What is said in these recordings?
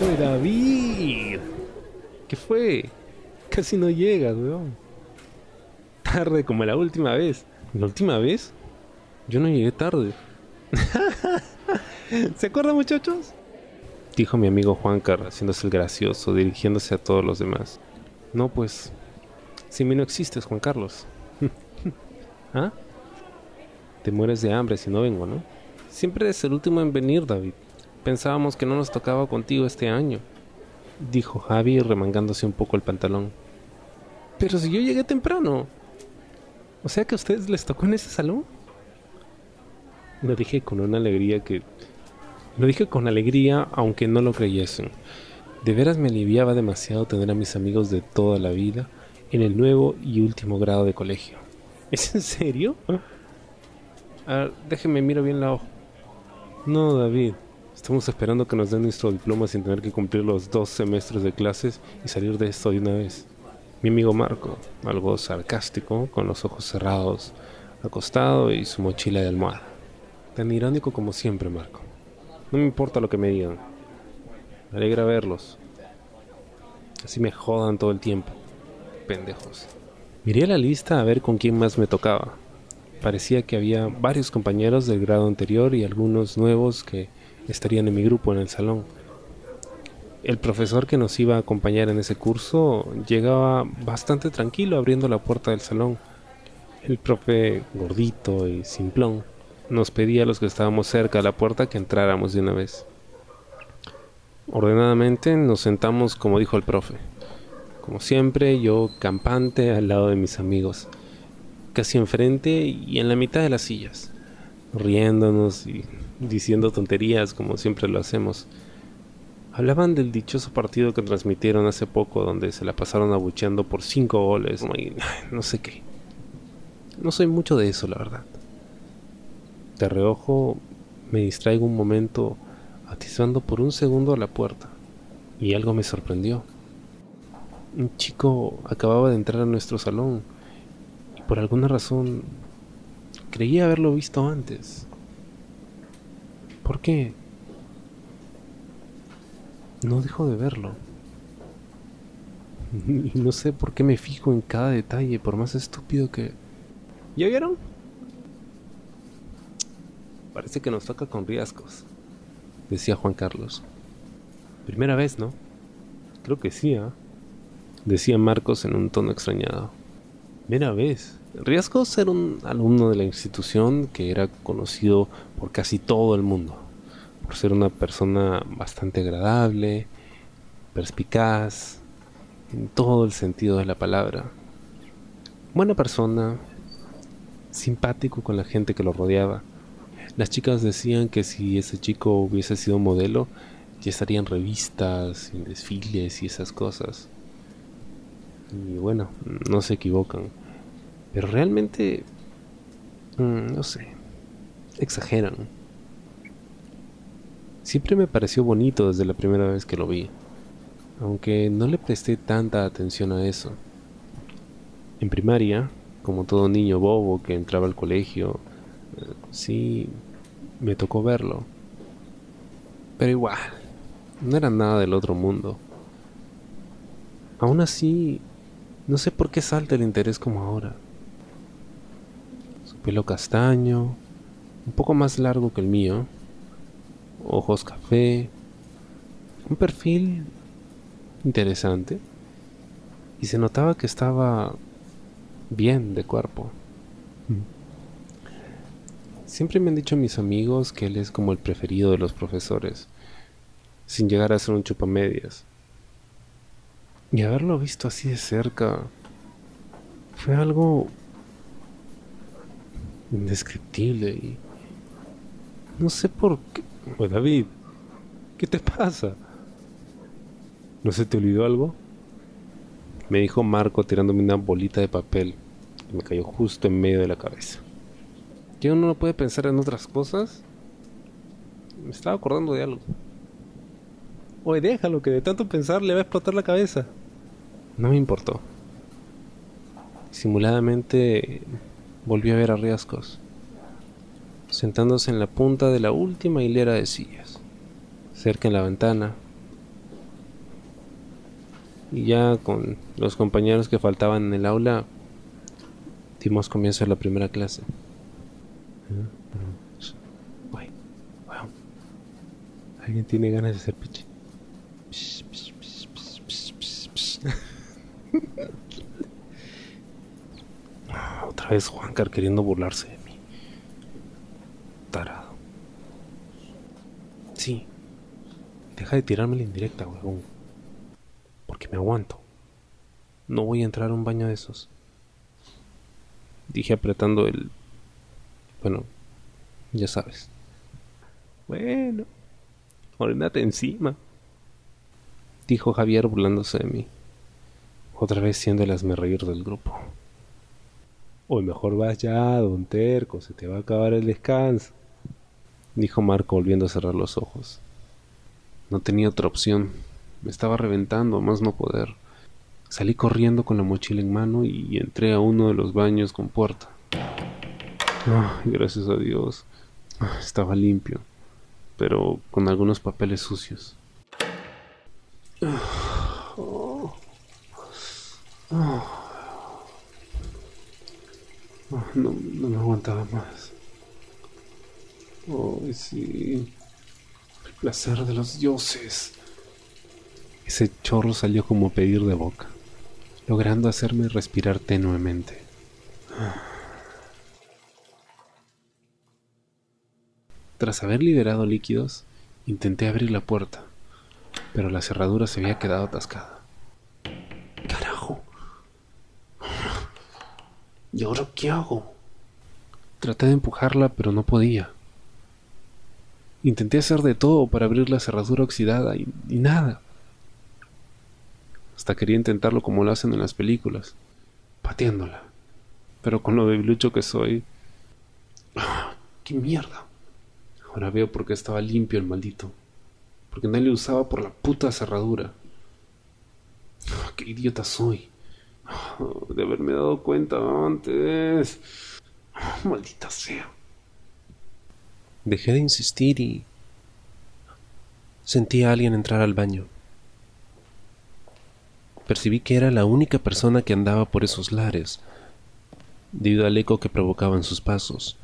¡Oye, David! ¿Qué fue? Casi no llegas, weón. Tarde como la última vez. ¿La última vez? Yo no llegué tarde. ¿Se acuerdan, muchachos? Dijo mi amigo Juancar, haciéndose el gracioso, dirigiéndose a todos los demás. No, pues, sin mí no existes, Juan Carlos. ¿Ah? Te mueres de hambre si no vengo, ¿no? Siempre eres el último en venir, David. Pensábamos que no nos tocaba contigo este año, dijo Javi remangándose un poco el pantalón. Pero si yo llegué temprano. O sea que a ustedes les tocó en ese salón. Lo dije con una alegría que... Lo dije con alegría aunque no lo creyesen. De veras me aliviaba demasiado tener a mis amigos de toda la vida en el nuevo y último grado de colegio. ¿Es en serio? A ver, déjeme miro bien la hoja. No, David. Estamos esperando que nos den nuestro diploma sin tener que cumplir los dos semestres de clases y salir de esto de una vez. Mi amigo Marco, algo sarcástico, con los ojos cerrados, acostado y su mochila de almohada. Tan irónico como siempre, Marco. No me importa lo que me digan. Me alegra verlos. Así me jodan todo el tiempo. Pendejos. Miré la lista a ver con quién más me tocaba. Parecía que había varios compañeros del grado anterior y algunos nuevos que estarían en mi grupo en el salón. El profesor que nos iba a acompañar en ese curso llegaba bastante tranquilo abriendo la puerta del salón. El profe gordito y simplón nos pedía a los que estábamos cerca de la puerta que entráramos de una vez. Ordenadamente nos sentamos como dijo el profe. Como siempre, yo campante al lado de mis amigos, casi enfrente y en la mitad de las sillas, riéndonos y diciendo tonterías como siempre lo hacemos. Hablaban del dichoso partido que transmitieron hace poco donde se la pasaron abucheando por cinco goles y no sé qué. No soy mucho de eso, la verdad. De reojo me distraigo un momento atisbando por un segundo a la puerta y algo me sorprendió. Un chico acababa de entrar a nuestro salón y por alguna razón creía haberlo visto antes. ¿Por qué? No dejo de verlo. Y no sé por qué me fijo en cada detalle, por más estúpido que... ¿Ya vieron? Parece que nos toca con riesgos, decía Juan Carlos. Primera vez, ¿no? Creo que sí, ¿ah? Decía Marcos en un tono extrañado. Primera vez. Riesgos era un alumno de la institución que era conocido por casi todo el mundo por ser una persona bastante agradable, perspicaz, en todo el sentido de la palabra. Buena persona, simpático con la gente que lo rodeaba. Las chicas decían que si ese chico hubiese sido modelo, ya estaría en revistas, en desfiles y esas cosas. Y bueno, no se equivocan. Pero realmente, mm, no sé, exageran. Siempre me pareció bonito desde la primera vez que lo vi, aunque no le presté tanta atención a eso. En primaria, como todo niño bobo que entraba al colegio, eh, sí, me tocó verlo. Pero igual, no era nada del otro mundo. Aún así, no sé por qué salta el interés como ahora. Pelo castaño, un poco más largo que el mío, ojos café, un perfil interesante y se notaba que estaba bien de cuerpo. Siempre me han dicho mis amigos que él es como el preferido de los profesores, sin llegar a ser un chupamedias. Y haberlo visto así de cerca fue algo indescriptible y no sé por qué pues David, ¿qué te pasa? ¿No se te olvidó algo? Me dijo Marco tirándome una bolita de papel que me cayó justo en medio de la cabeza. ¿Que uno no puede pensar en otras cosas? Me estaba acordando de algo. Oye, déjalo, que de tanto pensar le va a explotar la cabeza. No me importó. Simuladamente volví a ver a riesgos sentándose en la punta de la última hilera de sillas, cerca en la ventana, Y ya con los compañeros que faltaban en el aula, dimos comienzo a la primera clase. Alguien tiene ganas de hacer Otra vez Juancar queriendo burlarse de mí. Tarado. Sí. Deja de tirarme la indirecta, huevón. Porque me aguanto. No voy a entrar a un baño de esos. Dije apretando el... Bueno, ya sabes. Bueno, orinate encima. Dijo Javier burlándose de mí. Otra vez siendo el reír del grupo. O mejor vas ya, don Terco, se te va a acabar el descanso. Dijo Marco volviendo a cerrar los ojos. No tenía otra opción. Me estaba reventando, más no poder. Salí corriendo con la mochila en mano y entré a uno de los baños con puerta. gracias a Dios. Estaba limpio, pero con algunos papeles sucios. No, me aguantaba más. Oh, sí. El placer de los dioses. Ese chorro salió como pedir de boca logrando hacerme respirar tenuemente. Tras haber liberado líquidos, intenté abrir la puerta, pero la cerradura se había quedado atascada. ¡Carajo! ¿Y ahora qué hago? Traté de empujarla, pero no podía. Intenté hacer de todo para abrir la cerradura oxidada y, y nada. Hasta quería intentarlo como lo hacen en las películas, pateándola. Pero con lo debilucho que soy... ¡Ah! ¡Qué mierda! Ahora veo por qué estaba limpio el maldito. Porque nadie le usaba por la puta cerradura. ¡Ah! ¡Qué idiota soy! ¡Ah! De haberme dado cuenta antes. Maldita sea. Dejé de insistir y... Sentí a alguien entrar al baño percibí que era la única persona que andaba por esos lares, debido al eco que provocaban sus pasos,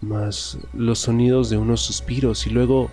más los sonidos de unos suspiros y luego